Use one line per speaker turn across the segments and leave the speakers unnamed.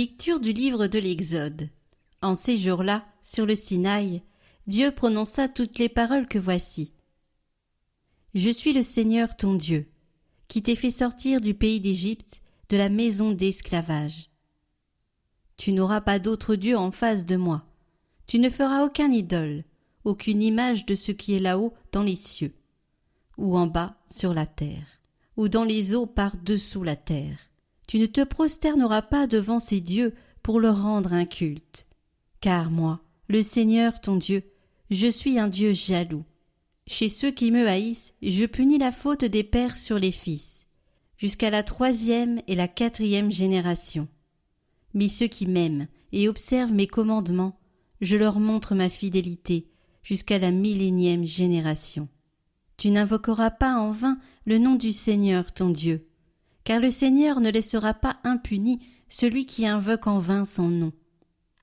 Lecture du livre de l'Exode. En ces jours-là, sur le Sinaï, Dieu prononça toutes les paroles que voici. Je suis le Seigneur ton Dieu, qui t'ai fait sortir du pays d'Égypte, de la maison d'esclavage. Tu n'auras pas d'autre Dieu en face de moi. Tu ne feras aucun idole, aucune image de ce qui est là-haut dans les cieux, ou en bas sur la terre, ou dans les eaux par-dessous la terre tu ne te prosterneras pas devant ces dieux pour leur rendre un culte. Car moi, le Seigneur ton Dieu, je suis un Dieu jaloux. Chez ceux qui me haïssent, je punis la faute des pères sur les fils, jusqu'à la troisième et la quatrième génération. Mais ceux qui m'aiment et observent mes commandements, je leur montre ma fidélité jusqu'à la millénième génération. Tu n'invoqueras pas en vain le nom du Seigneur ton Dieu, car le Seigneur ne laissera pas impuni celui qui invoque en vain son nom.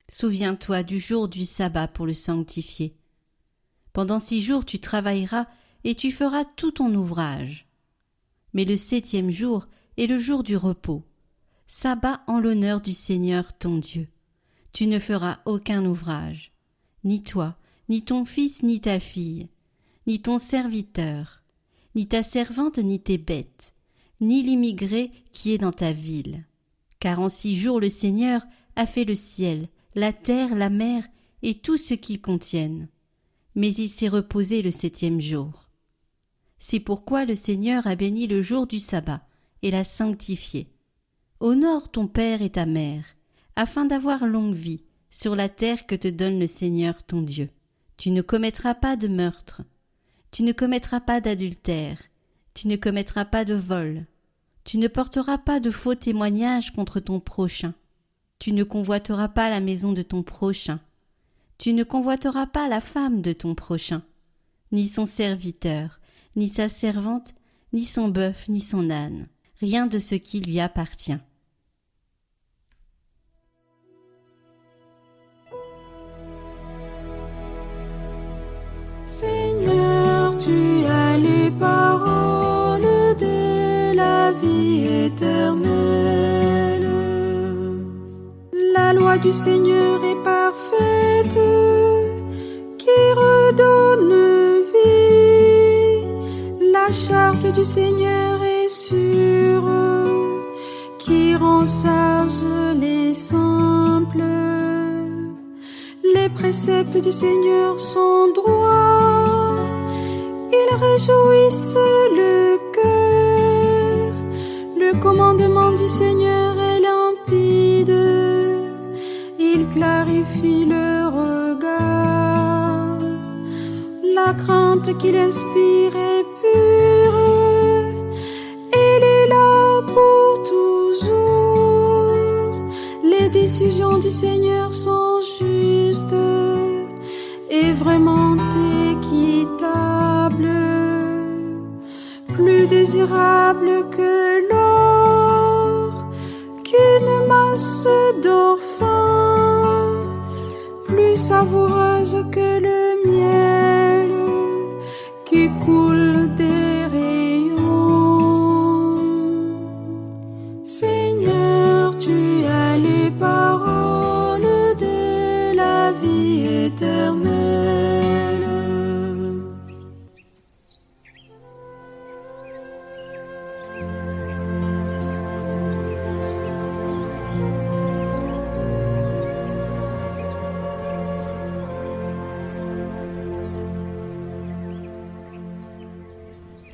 Souviens-toi du jour du sabbat pour le sanctifier. Pendant six jours tu travailleras et tu feras tout ton ouvrage. Mais le septième jour est le jour du repos, sabbat en l'honneur du Seigneur ton Dieu. Tu ne feras aucun ouvrage, ni toi, ni ton fils, ni ta fille, ni ton serviteur, ni ta servante, ni tes bêtes, ni l'immigré qui est dans ta ville. Car en six jours le Seigneur a fait le ciel, la terre, la mer et tout ce qu'ils contiennent. Mais il s'est reposé le septième jour. C'est pourquoi le Seigneur a béni le jour du sabbat et l'a sanctifié. Honore ton père et ta mère, afin d'avoir longue vie sur la terre que te donne le Seigneur ton Dieu. Tu ne commettras pas de meurtre, tu ne commettras pas d'adultère, tu ne commettras pas de vol. Tu ne porteras pas de faux témoignages contre ton prochain. Tu ne convoiteras pas la maison de ton prochain. Tu ne convoiteras pas la femme de ton prochain, ni son serviteur, ni sa servante, ni son bœuf, ni son âne, rien de ce qui lui appartient.
Seigneur, tu as les paroles la loi du Seigneur est parfaite, qui redonne vie. La charte du Seigneur est sûre, qui rend sage les simples. Les préceptes du Seigneur sont droits, ils réjouissent Seigneur est limpide, il clarifie le regard. La crainte qu'il inspire est pure, il est là pour toujours. Les décisions du Seigneur sont justes et vraiment équitables, plus désirables que savoureuse que le miel qui coule des rayons. Seigneur, tu as les paroles de la vie éternelle.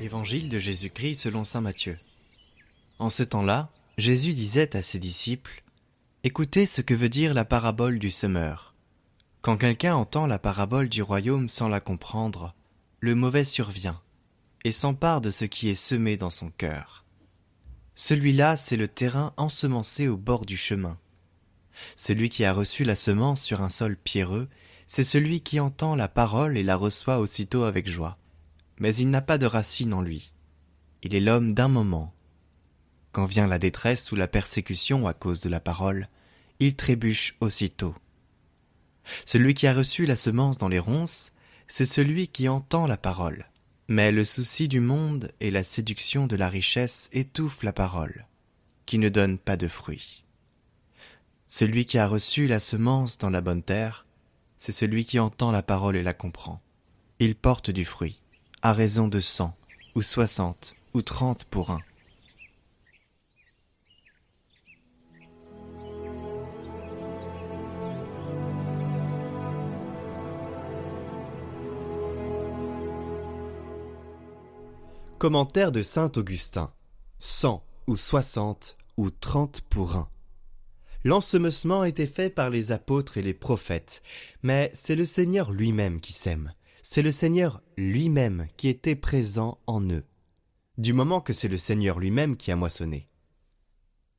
Évangile de Jésus-Christ selon Saint Matthieu. En ce temps-là, Jésus disait à ses disciples Écoutez ce que veut dire la parabole du semeur. Quand quelqu'un entend la parabole du royaume sans la comprendre, le mauvais survient et s'empare de ce qui est semé dans son cœur. Celui-là, c'est le terrain ensemencé au bord du chemin. Celui qui a reçu la semence sur un sol pierreux, c'est celui qui entend la parole et la reçoit aussitôt avec joie. Mais il n'a pas de racine en lui. Il est l'homme d'un moment. Quand vient la détresse ou la persécution à cause de la parole, il trébuche aussitôt. Celui qui a reçu la semence dans les ronces, c'est celui qui entend la parole. Mais le souci du monde et la séduction de la richesse étouffent la parole, qui ne donne pas de fruits. Celui qui a reçu la semence dans la bonne terre, c'est celui qui entend la parole et la comprend. Il porte du fruit, à raison de cent, ou soixante, ou trente pour un. Commentaire de saint Augustin. Cent ou soixante ou trente pour un. L'ensemencement était fait par les apôtres et les prophètes, mais c'est le Seigneur lui-même qui sème. C'est le Seigneur lui-même qui était présent en eux, du moment que c'est le Seigneur lui-même qui a moissonné.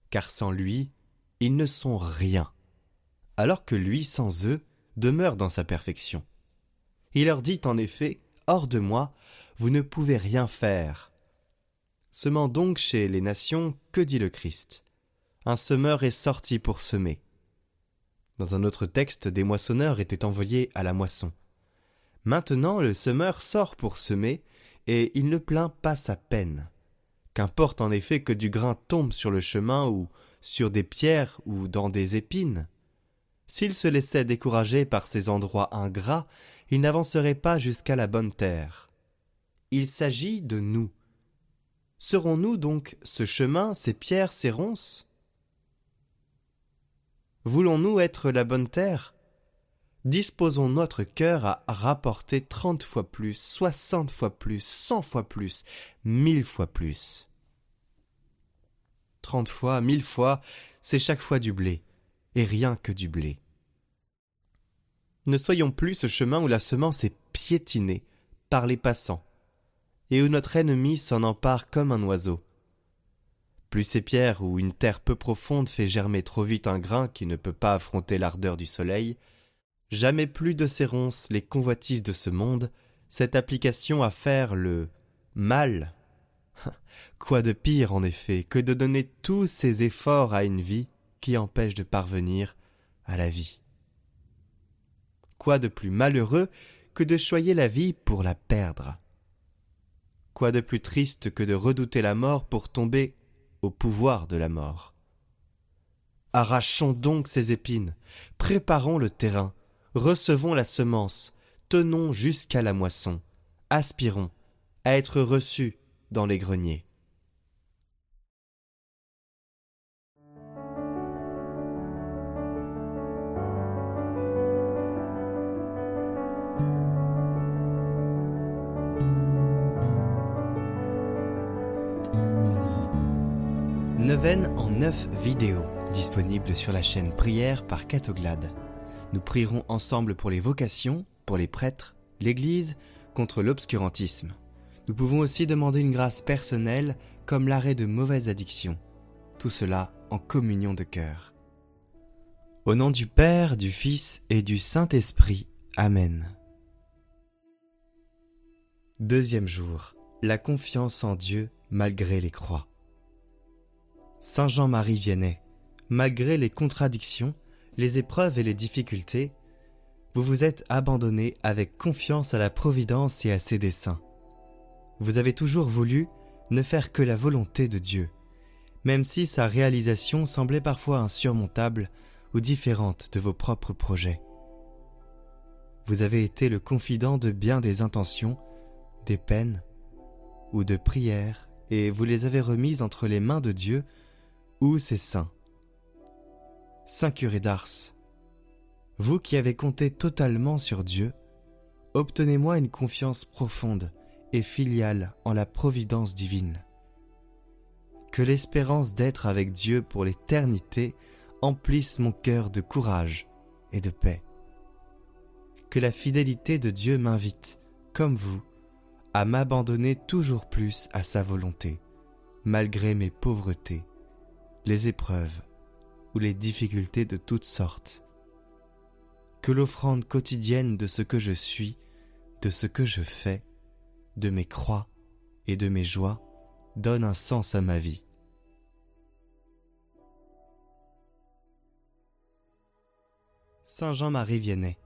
Car sans lui, ils ne sont rien, alors que lui, sans eux, demeure dans sa perfection. Il leur dit en effet, Hors de moi, vous ne pouvez rien faire. Semant donc chez les nations, que dit le Christ? Un semeur est sorti pour semer. Dans un autre texte, des moissonneurs étaient envoyés à la moisson. Maintenant, le semeur sort pour semer, et il ne plaint pas sa peine. Qu'importe en effet que du grain tombe sur le chemin ou sur des pierres ou dans des épines. S'il se laissait décourager par ces endroits ingrats, il n'avancerait pas jusqu'à la bonne terre. Il s'agit de nous. Serons-nous donc ce chemin, ces pierres, ces ronces? Voulons-nous être la bonne terre? Disposons notre cœur à rapporter trente fois plus, soixante fois plus, cent fois plus, mille fois plus. Trente fois, mille fois, c'est chaque fois du blé, et rien que du blé. Ne soyons plus ce chemin où la semence est piétinée par les passants, et où notre ennemi s'en empare comme un oiseau. Plus ces pierres où une terre peu profonde fait germer trop vite un grain qui ne peut pas affronter l'ardeur du soleil, jamais plus de ces ronces les convoitises de ce monde, cette application à faire le mal. Quoi de pire, en effet, que de donner tous ces efforts à une vie qui empêche de parvenir à la vie. Quoi de plus malheureux que de choyer la vie pour la perdre? Quoi de plus triste que de redouter la mort pour tomber au pouvoir de la mort? Arrachons donc ces épines, préparons le terrain, recevons la semence, tenons jusqu'à la moisson, aspirons à être reçus dans les greniers. Neuvaine en neuf vidéos, disponibles sur la chaîne Prière par Catoglade. Nous prierons ensemble pour les vocations, pour les prêtres, l'Église, contre l'obscurantisme. Nous pouvons aussi demander une grâce personnelle comme l'arrêt de mauvaises addictions. Tout cela en communion de cœur. Au nom du Père, du Fils et du Saint-Esprit. Amen. Deuxième jour. La confiance en Dieu malgré les croix. Saint Jean-Marie Vianney, malgré les contradictions, les épreuves et les difficultés, vous vous êtes abandonné avec confiance à la Providence et à ses desseins. Vous avez toujours voulu ne faire que la volonté de Dieu, même si sa réalisation semblait parfois insurmontable ou différente de vos propres projets. Vous avez été le confident de bien des intentions, des peines ou de prières, et vous les avez remises entre les mains de Dieu ou ses saints. Saint curé d'Ars, vous qui avez compté totalement sur Dieu, obtenez-moi une confiance profonde et filiale en la providence divine. Que l'espérance d'être avec Dieu pour l'éternité emplisse mon cœur de courage et de paix. Que la fidélité de Dieu m'invite, comme vous, à m'abandonner toujours plus à sa volonté malgré mes pauvretés, les épreuves ou les difficultés de toutes sortes. Que l'offrande quotidienne de ce que je suis, de ce que je fais, de mes croix et de mes joies donne un sens à ma vie. Saint Jean-Marie Vianney,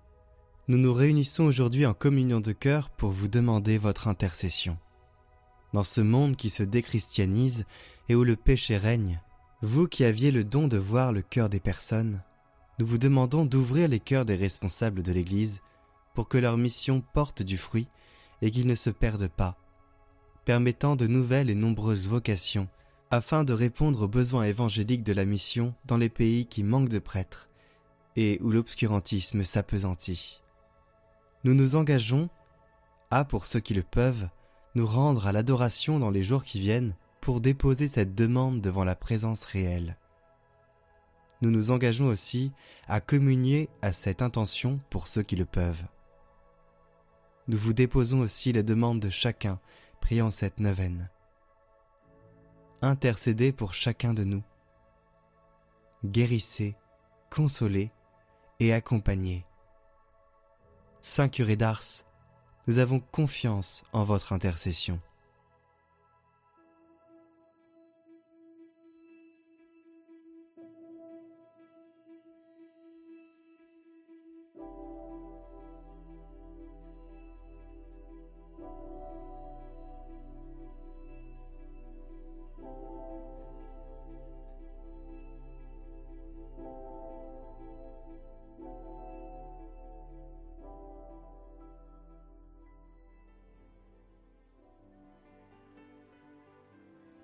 nous nous réunissons aujourd'hui en communion de cœur pour vous demander votre intercession. Dans ce monde qui se déchristianise et où le péché règne, vous qui aviez le don de voir le cœur des personnes, nous vous demandons d'ouvrir les cœurs des responsables de l'Église pour que leur mission porte du fruit et qu'ils ne se perdent pas, permettant de nouvelles et nombreuses vocations afin de répondre aux besoins évangéliques de la mission dans les pays qui manquent de prêtres et où l'obscurantisme s'apesantit. Nous nous engageons à, pour ceux qui le peuvent, nous rendre à l'adoration dans les jours qui viennent pour déposer cette demande devant la présence réelle. Nous nous engageons aussi à communier à cette intention pour ceux qui le peuvent. Nous vous déposons aussi les demandes de chacun priant cette neuvaine. Intercédez pour chacun de nous. Guérissez, consolez, et accompagner. Saint curé d'Ars, nous avons confiance en votre intercession.